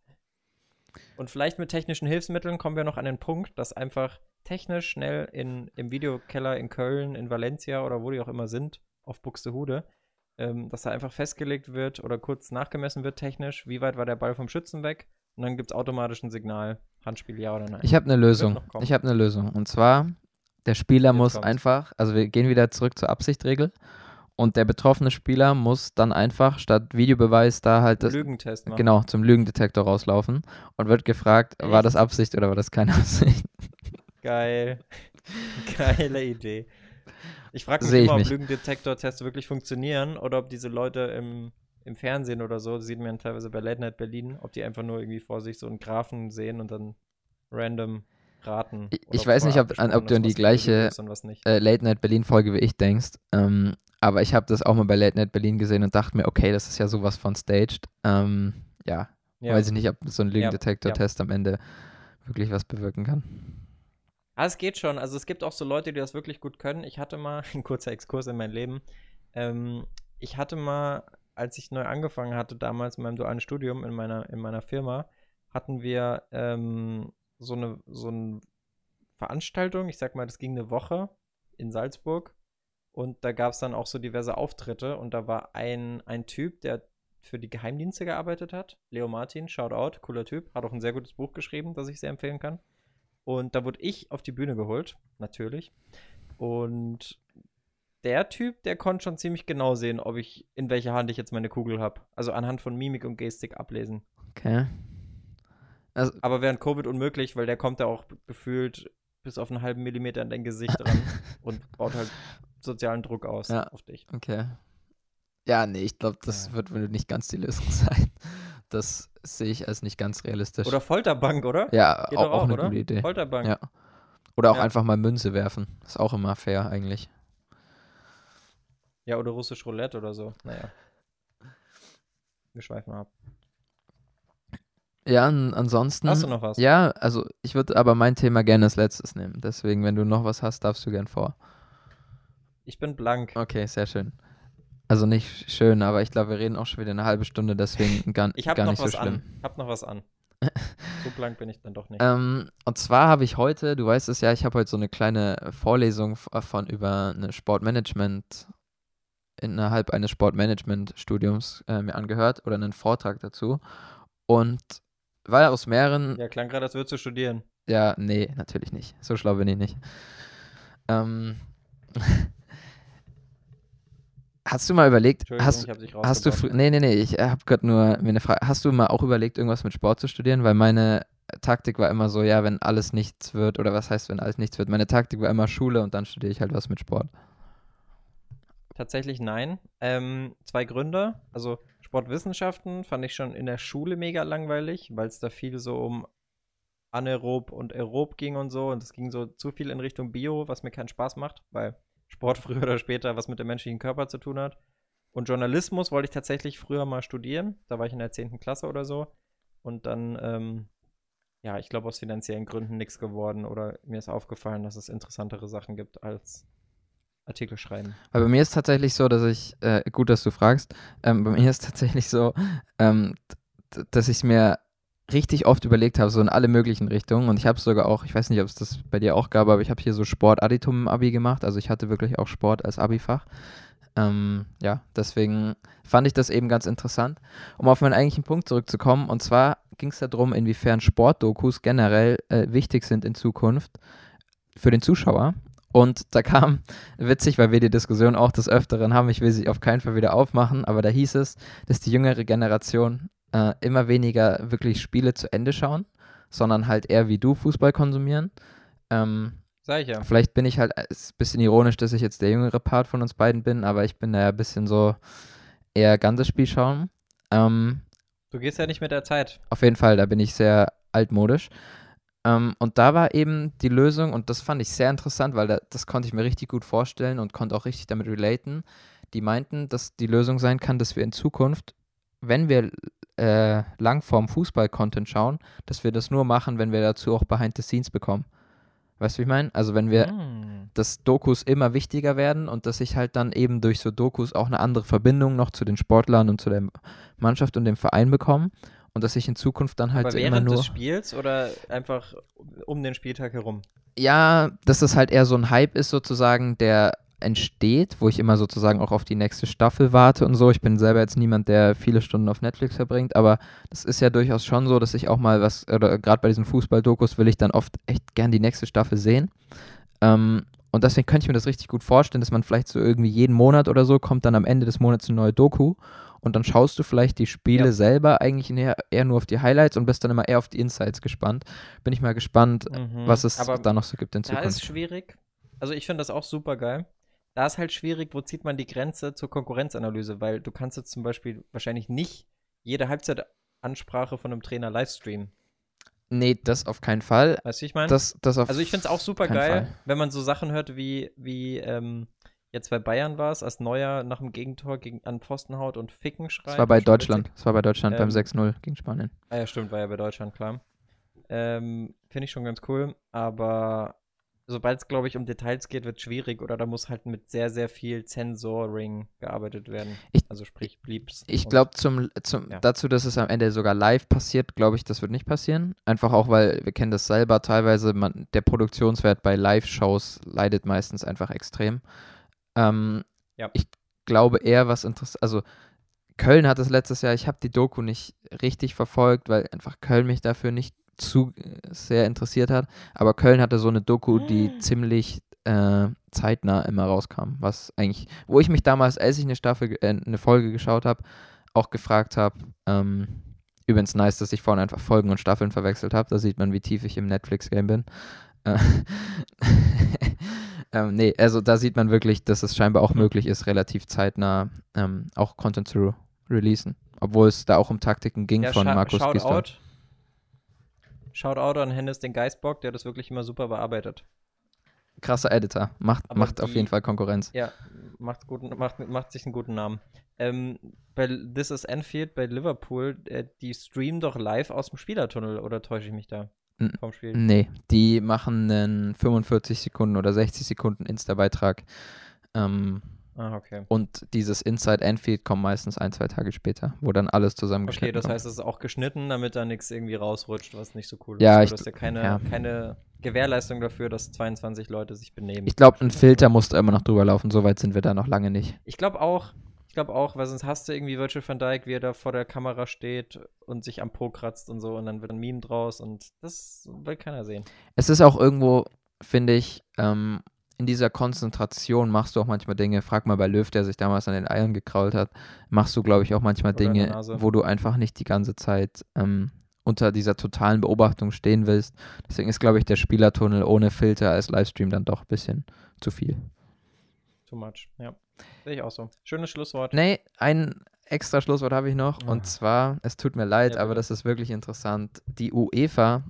Und vielleicht mit technischen Hilfsmitteln kommen wir noch an den Punkt, dass einfach technisch schnell in, im Videokeller in Köln, in Valencia oder wo die auch immer sind, auf Buxtehude, ähm, dass da einfach festgelegt wird oder kurz nachgemessen wird technisch, wie weit war der Ball vom Schützen weg und dann gibt es automatisch ein Signal, Handspiel ja oder nein. Ich habe eine Lösung. Ich habe eine Lösung. Und zwar, der Spieler Jetzt muss kommt's. einfach, also wir gehen wieder zurück zur Absichtregel. Und der betroffene Spieler muss dann einfach statt Videobeweis da halt das, Lügentest machen. genau zum Lügendetektor rauslaufen und wird gefragt, Echt? war das Absicht oder war das keine Absicht? Geil. Geile Idee. Ich frage mich immer, ob Lügendetektor-Tests wirklich funktionieren oder ob diese Leute im, im Fernsehen oder so, das sieht man teilweise bei Late Night Berlin, ob die einfach nur irgendwie vor sich so einen Graphen sehen und dann random raten. Ich weiß nicht, ob, ob du an die gleiche äh, Late Night Berlin Folge wie ich denkst, ähm, aber ich habe das auch mal bei Late Night Berlin gesehen und dachte mir, okay, das ist ja sowas von staged. Ähm, ja, ja, weiß ich nicht, ob so ein Lügendetektor-Test ja, ja. am Ende wirklich was bewirken kann. Ah, es geht schon. Also es gibt auch so Leute, die das wirklich gut können. Ich hatte mal, ein kurzer Exkurs in mein Leben, ähm, ich hatte mal, als ich neu angefangen hatte, damals in meinem dualen Studium in meiner, in meiner Firma, hatten wir ähm, so eine, so eine Veranstaltung, ich sag mal, das ging eine Woche in Salzburg und da gab es dann auch so diverse Auftritte und da war ein, ein Typ, der für die Geheimdienste gearbeitet hat. Leo Martin, Shoutout, cooler Typ, hat auch ein sehr gutes Buch geschrieben, das ich sehr empfehlen kann. Und da wurde ich auf die Bühne geholt, natürlich. Und der Typ, der konnte schon ziemlich genau sehen, ob ich in welcher Hand ich jetzt meine Kugel habe. Also anhand von Mimik und Gestik ablesen. Okay. Also, Aber während Covid unmöglich, weil der kommt ja auch gefühlt bis auf einen halben Millimeter in dein Gesicht dran und baut halt sozialen Druck aus ja, auf dich. Okay. Ja, nee, ich glaube, das ja. wird nicht ganz die Lösung sein. Das sehe ich als nicht ganz realistisch. Oder Folterbank, oder? Ja, Geht auch, auch, eine oder? gute Idee. Folterbank. Ja. Oder auch ja. einfach mal Münze werfen. Ist auch immer fair eigentlich. Ja, oder russisch Roulette oder so. Naja. Wir schweifen ab. Ja, ansonsten. Hast du noch was? Ja, also ich würde aber mein Thema gerne als letztes nehmen. Deswegen, wenn du noch was hast, darfst du gern vor. Ich bin blank. Okay, sehr schön. Also nicht schön, aber ich glaube, wir reden auch schon wieder eine halbe Stunde, deswegen gar, ich hab gar noch nicht was so schlimm. An. Ich habe noch was an. so blank bin ich dann doch nicht. Ähm, und zwar habe ich heute, du weißt es ja, ich habe heute so eine kleine Vorlesung von über eine Sportmanagement innerhalb eines Sportmanagement-Studiums äh, mir angehört oder einen Vortrag dazu. Und war aus mehreren. Ja, klang gerade, als würdest du studieren. Ja, nee, natürlich nicht. So schlau bin ich nicht. Ähm, Hast du mal überlegt, hast, hast du, nee, nee, nee, ich habe gerade nur mir eine Frage, hast du mal auch überlegt, irgendwas mit Sport zu studieren? Weil meine Taktik war immer so, ja, wenn alles nichts wird, oder was heißt, wenn alles nichts wird? Meine Taktik war immer Schule und dann studiere ich halt was mit Sport. Tatsächlich nein. Ähm, zwei Gründe. Also Sportwissenschaften fand ich schon in der Schule mega langweilig, weil es da viel so um Anaerob und Aerob ging und so. Und es ging so zu viel in Richtung Bio, was mir keinen Spaß macht, weil Sport früher oder später was mit dem menschlichen Körper zu tun hat. Und Journalismus wollte ich tatsächlich früher mal studieren. Da war ich in der 10. Klasse oder so. Und dann, ähm, ja, ich glaube aus finanziellen Gründen nichts geworden. Oder mir ist aufgefallen, dass es interessantere Sachen gibt als Artikel schreiben. Weil bei mir ist tatsächlich so, dass ich, äh, gut, dass du fragst, ähm, bei mir ist tatsächlich so, ähm, dass ich es mir richtig oft überlegt habe, so in alle möglichen Richtungen. Und ich habe sogar auch, ich weiß nicht, ob es das bei dir auch gab, aber ich habe hier so Sport-Additum im Abi gemacht. Also ich hatte wirklich auch Sport als Abi-Fach. Ähm, ja, deswegen fand ich das eben ganz interessant. Um auf meinen eigentlichen Punkt zurückzukommen, und zwar ging es darum, inwiefern Sportdokus generell äh, wichtig sind in Zukunft für den Zuschauer. Und da kam, witzig, weil wir die Diskussion auch des Öfteren haben, ich will sie auf keinen Fall wieder aufmachen, aber da hieß es, dass die jüngere Generation äh, immer weniger wirklich Spiele zu Ende schauen, sondern halt eher wie du Fußball konsumieren. Ähm, Sag ich ja. Vielleicht bin ich halt, ist ein bisschen ironisch, dass ich jetzt der jüngere Part von uns beiden bin, aber ich bin da ja ein bisschen so eher ganzes Spiel schauen. Ähm, du gehst ja nicht mit der Zeit. Auf jeden Fall, da bin ich sehr altmodisch. Ähm, und da war eben die Lösung, und das fand ich sehr interessant, weil da, das konnte ich mir richtig gut vorstellen und konnte auch richtig damit relaten. Die meinten, dass die Lösung sein kann, dass wir in Zukunft, wenn wir äh, Langform Fußball-Content schauen, dass wir das nur machen, wenn wir dazu auch Behind the Scenes bekommen. Weißt du, wie ich meine? Also wenn wir, mm. dass Dokus immer wichtiger werden und dass ich halt dann eben durch so Dokus auch eine andere Verbindung noch zu den Sportlern und zu der Mannschaft und dem Verein bekomme und dass ich in Zukunft dann halt Aber immer während nur. des Spiels oder einfach um den Spieltag herum? Ja, dass das halt eher so ein Hype ist sozusagen, der entsteht, wo ich immer sozusagen auch auf die nächste Staffel warte und so. Ich bin selber jetzt niemand, der viele Stunden auf Netflix verbringt, aber das ist ja durchaus schon so, dass ich auch mal was, oder gerade bei diesen Fußball-Dokus will ich dann oft echt gern die nächste Staffel sehen. Ähm, und deswegen könnte ich mir das richtig gut vorstellen, dass man vielleicht so irgendwie jeden Monat oder so kommt dann am Ende des Monats eine neue Doku und dann schaust du vielleicht die Spiele Ja. selber eigentlich eher, eher nur auf die Highlights und bist dann immer eher auf die Insights gespannt. Bin ich mal gespannt, Mhm. was es Aber da noch so gibt in Da ist Zukunft. schwierig. Also ich finde das auch super geil. Da ist halt schwierig, wo zieht man die Grenze zur Konkurrenzanalyse, weil du kannst jetzt zum Beispiel wahrscheinlich nicht jede Halbzeitansprache von einem Trainer livestreamen. Nee, das auf keinen Fall. Weißt du, ich meine? Das, das auf Also ich finde es auch super geil, Fall. wenn man so Sachen hört wie, wie ähm, jetzt bei Bayern war es, als Neuer nach dem Gegentor gegen, an Pfosten haut und Ficken schreit. Das war bei Deutschland. Das war bei Deutschland beim Ähm, 6-0 gegen Spanien. Ah ja, stimmt, war ja bei Deutschland, klar. Ähm, Finde ich schon ganz cool, aber sobald es, glaube ich, um Details geht, wird schwierig oder da muss halt mit sehr, sehr viel Censoring gearbeitet werden. Ich- also sprich Bleeps. Ich glaube, zum, zum, ja. dazu, dass es am Ende sogar live passiert, glaube ich, das wird nicht passieren. Einfach auch, weil wir kennen das selber teilweise, man, der Produktionswert bei Live-Shows leidet meistens einfach extrem. Ähm, Ja. Ich glaube eher, was interessant, also Köln hat es letztes Jahr, ich habe die Doku nicht richtig verfolgt, weil einfach Köln mich dafür nicht zu äh, sehr interessiert hat. Aber Köln hatte so eine Doku, die ziemlich äh, zeitnah immer rauskam, was eigentlich, wo ich mich damals, als ich eine Staffel, äh, eine Folge geschaut habe, auch gefragt habe, ähm, übrigens nice, dass ich vorhin einfach Folgen und Staffeln verwechselt habe, da sieht man, wie tief ich im Netflix-Game bin. Äh, ähm, nee, also da sieht man wirklich, dass es scheinbar auch möglich ist, relativ zeitnah ähm, auch Content zu re releasen. Obwohl es da auch um Taktiken ging ja, von Markus Gisdol. Shoutout. Shoutout an Hennes den Geistbock, der das wirklich immer super bearbeitet. Krasser Editor, macht, Aber macht auf die- jeden Fall Konkurrenz. Ja, macht, guten, macht, macht sich einen guten Namen. Ähm, bei This is Anfield bei Liverpool, äh, die streamen doch live aus dem Spielertunnel, oder täusche ich mich da? Vom Spiel. Nee, die machen einen 45 Sekunden oder 60 Sekunden Insta-Beitrag. Ähm, Ah, okay. und dieses Inside Anfield kommt meistens ein, zwei Tage später, wo dann alles Okay, zusammengeschnitten das kommt. heißt, es ist auch geschnitten, damit da nichts irgendwie rausrutscht, was nicht so cool ist. Ja, Aber ich du hast ja keine, ja. keine Gewährleistung dafür, dass 22 Leute sich benehmen. Ich glaube, ein Filter muss da immer noch drüber laufen, so weit sind wir da noch lange nicht. Ich glaube auch, ich glaube auch, weil sonst hast du irgendwie Virgil van Dijk, wie er da vor der Kamera steht und sich am Po kratzt und so und dann wird ein Meme draus und das will keiner sehen. Es ist auch irgendwo, finde ich, ähm, in dieser Konzentration machst du auch manchmal Dinge, frag mal bei Löw, der sich damals an den Eiern gekrault hat, machst du, glaube ich, auch manchmal Oder Dinge, wo du einfach nicht die ganze Zeit ähm, unter dieser totalen Beobachtung stehen willst. Deswegen ist, glaube ich, der Spielertunnel ohne Filter als Livestream dann doch ein bisschen zu viel. Too much, ja. Sehe ich auch so. Schönes Schlusswort. Nee, ein extra Schlusswort habe ich noch. Ah. Und zwar, es tut mir leid, Ja, aber das ist wirklich interessant. Die UEFA,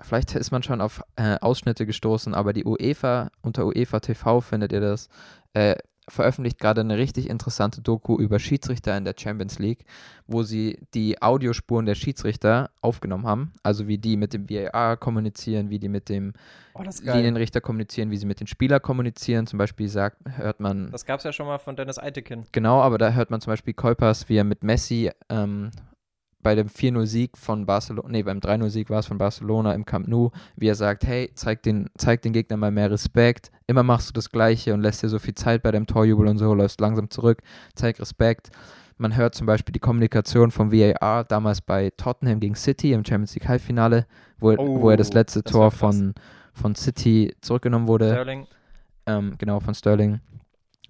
vielleicht ist man schon auf äh, Ausschnitte gestoßen, aber die UEFA, unter UEFA TV findet ihr das, äh, veröffentlicht gerade eine richtig interessante Doku über Schiedsrichter in der Champions League, wo sie die Audiospuren der Schiedsrichter aufgenommen haben. Also wie die mit dem VAR kommunizieren, wie die mit dem Oh. Linienrichter kommunizieren, wie sie mit den Spielern kommunizieren. Zum Beispiel sagt, hört man Das gab es ja schon mal von Dennis Eitekin. Genau, aber da hört man zum Beispiel Kuipers, wie er mit Messi ähm, bei dem 4-0-Sieg von Barcelona, nee, beim 3-0-Sieg war es von Barcelona im Camp Nou, wie er sagt, hey, zeig den, zeig den Gegner mal mehr Respekt, immer machst du das Gleiche und lässt dir so viel Zeit bei deinem Torjubel und so, läufst langsam zurück, zeig Respekt. Man hört zum Beispiel die Kommunikation vom VAR damals bei Tottenham gegen City im Champions League Halbfinale, wo, wo er das Oh, letzte das Tor von, von City zurückgenommen wurde Sterling. ähm, genau, von Sterling.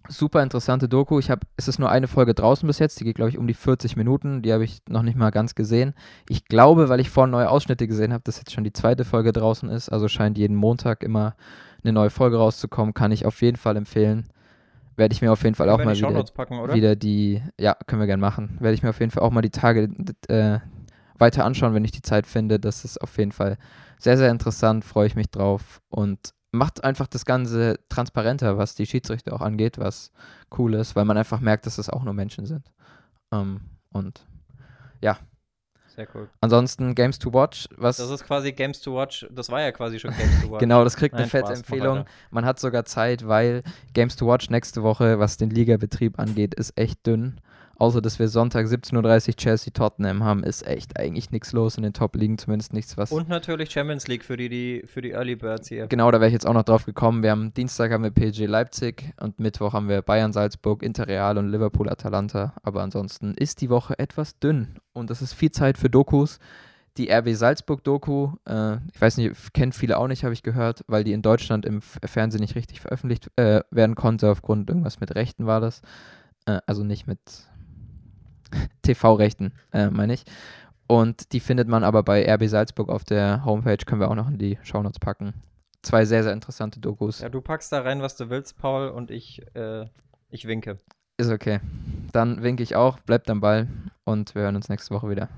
Super interessante Doku. Ich habe, es ist nur eine Folge draußen bis jetzt, die geht, glaube ich, um die 40 Minuten. Die habe ich noch nicht mal ganz gesehen. Ich glaube, weil ich vorhin neue Ausschnitte gesehen habe, dass jetzt schon die zweite Folge draußen ist. Also scheint jeden Montag immer eine neue Folge rauszukommen. Kann ich auf jeden Fall empfehlen. Werde ich mir auf jeden Fall auch Können mal wieder, packen, wieder die, ja, können wir gerne machen. Werde ich mir auf jeden Fall auch mal die Tage äh, weiter anschauen, wenn ich die Zeit finde. Das ist auf jeden Fall sehr, sehr interessant, freue ich mich drauf und macht einfach das Ganze transparenter, was die Schiedsrichter auch angeht, was cool ist, weil man einfach merkt, dass es auch nur Menschen sind. Ähm, und Sehr cool. ansonsten Games to Watch, was Das ist quasi Games to Watch. Das war ja quasi schon Games to Watch. genau, das kriegt eine Nein, fette Spaß, mach Empfehlung. Man hat sogar Zeit, weil Games to Watch nächste Woche, was den Ligabetrieb angeht, ist echt dünn. Außer dass wir Sonntag 17.30 Uhr Chelsea Tottenham haben, ist echt eigentlich nichts los in den Top-Ligen, zumindest nichts, was. Und natürlich Champions League für die, die für die Early Birds hier. Genau, da wäre ich jetzt auch noch drauf gekommen. Wir haben Dienstag haben wir PSG Leipzig und Mittwoch haben wir Bayern Salzburg, Inter Real und Liverpool Atalanta. Aber ansonsten ist die Woche etwas dünn und das ist viel Zeit für Dokus. Die RB Salzburg-Doku, äh, ich weiß nicht, kennt viele auch nicht, habe ich gehört, weil die in Deutschland im Fernsehen nicht richtig veröffentlicht äh, werden konnte, aufgrund irgendwas mit Rechten war das. Äh, also nicht mit TV-Rechten, äh, meine ich. Und die findet man aber bei RB Salzburg auf der Homepage, können wir auch noch in die Shownotes packen. Zwei sehr, sehr interessante Dokus. Ja, du packst da rein, was du willst, Paul, und ich, äh, ich winke. Ist okay. Dann winke ich auch, bleibt am Ball und wir hören uns nächste Woche wieder.